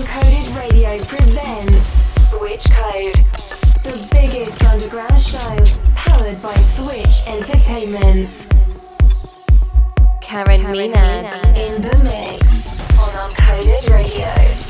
Uncoded Radio presents Switch Code, the biggest underground show powered by Switch Entertainment. Karen, Karen Menad in the mix on Uncoded Radio.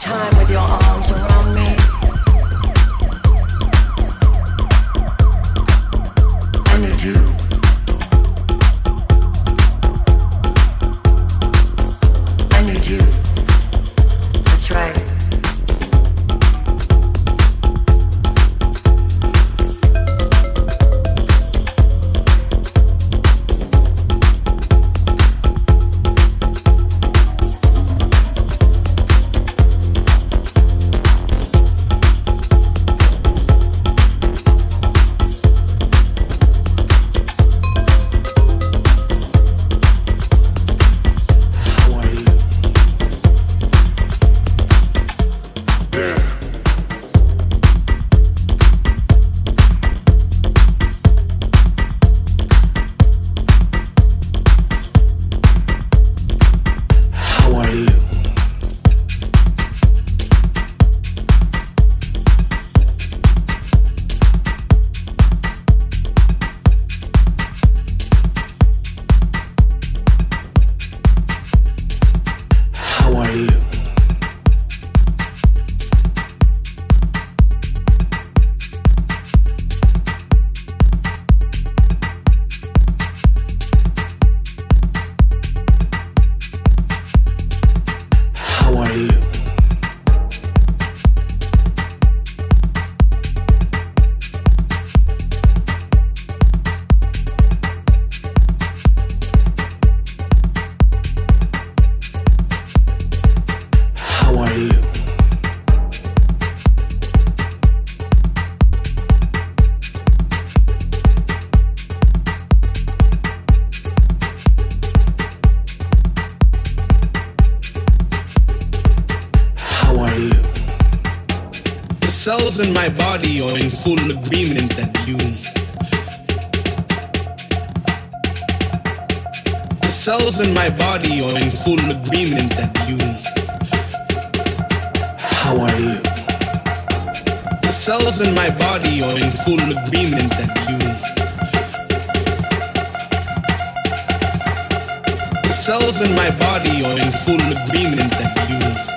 Time with your arms around me. Cells in my body are in full agreement that you. The cells in my body are in full agreement that you. How are you? The cells in my body are in full agreement that you. The cells in my body are in full agreement that you.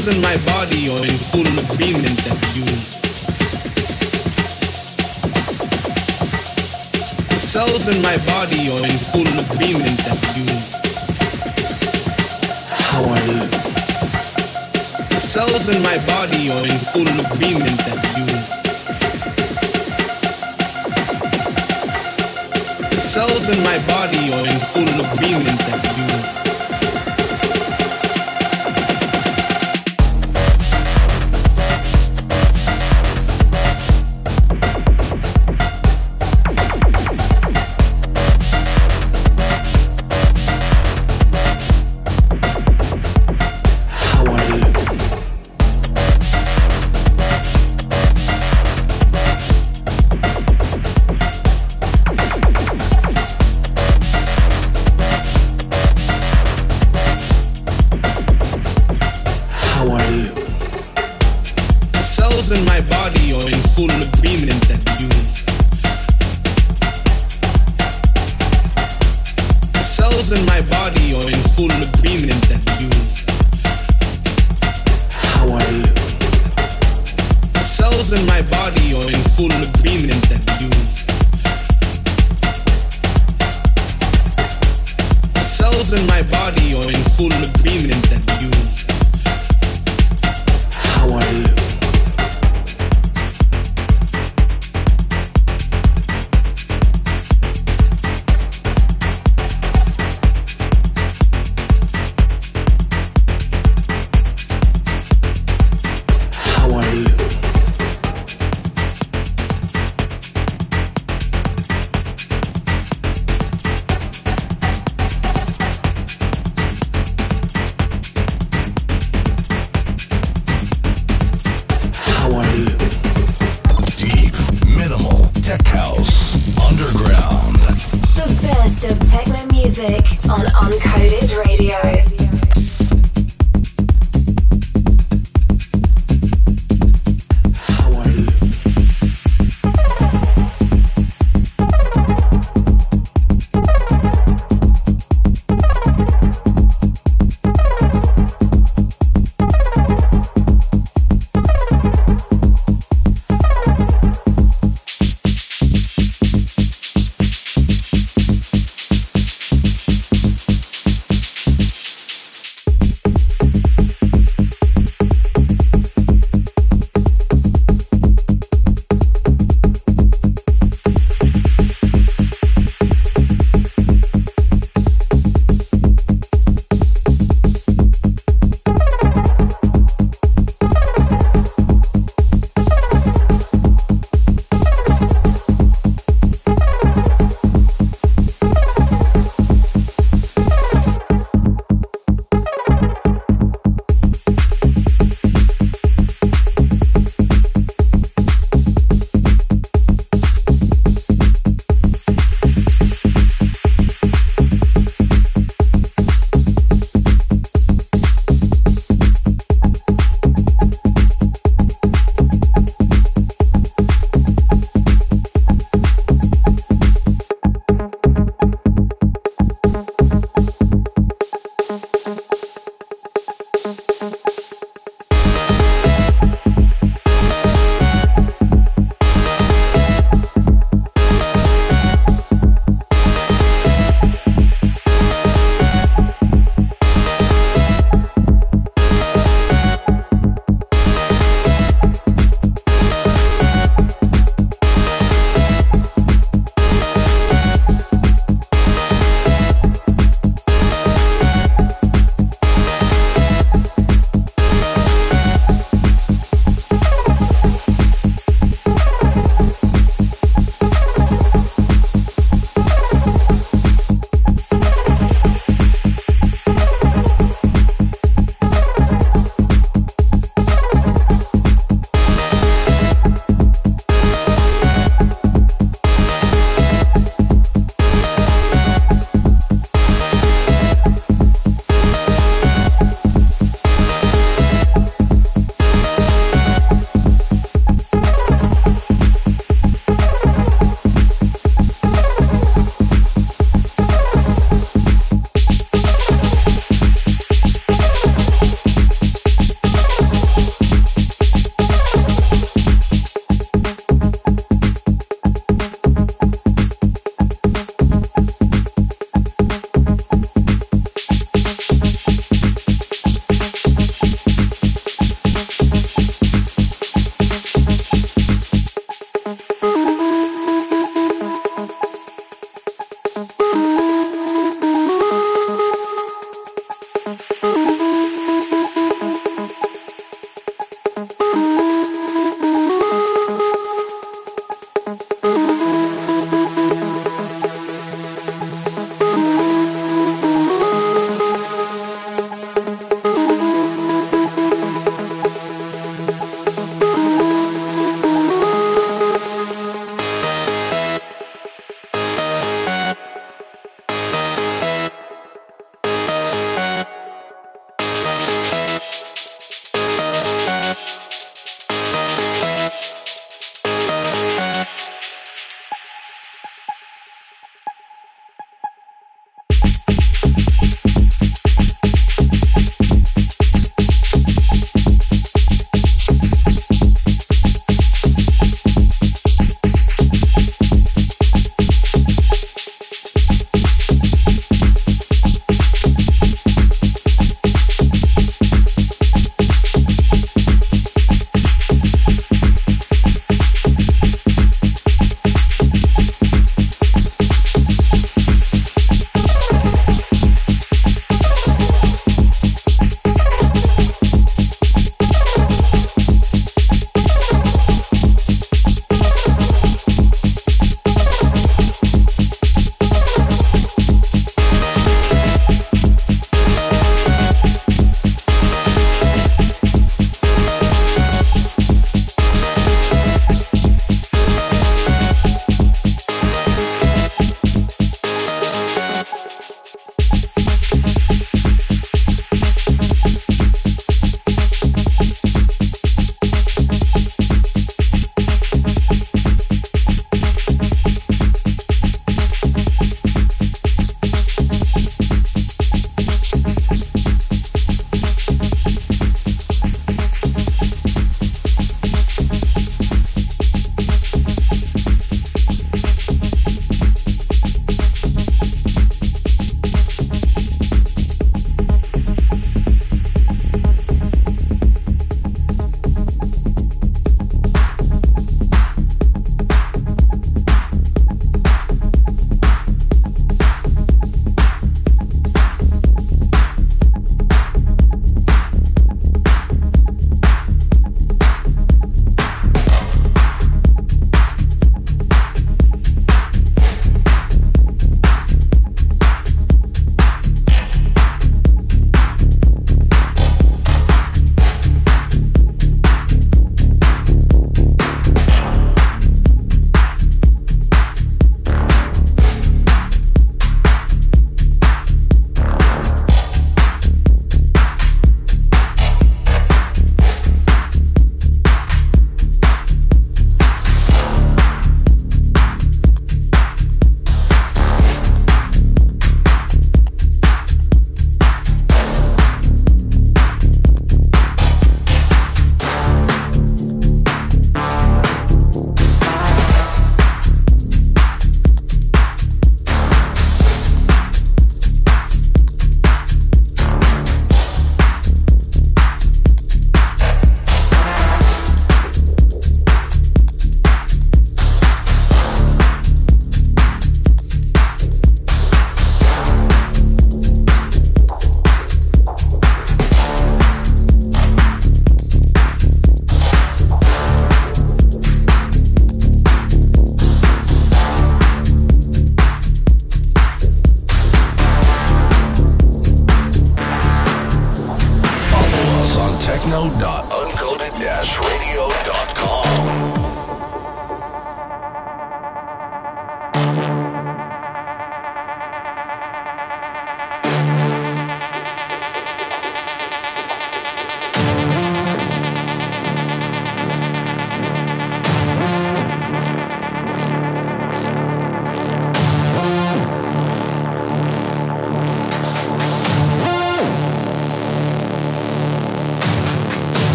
Cells in my body are in full agreement that you. The cells in my body are in full agreement that you. How are you? The cells in my body are in full agreement that you. The cells in my body are in full agreement that you.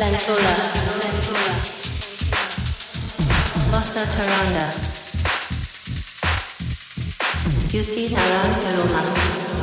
Flanzula. Bossa Taranda. You see Taran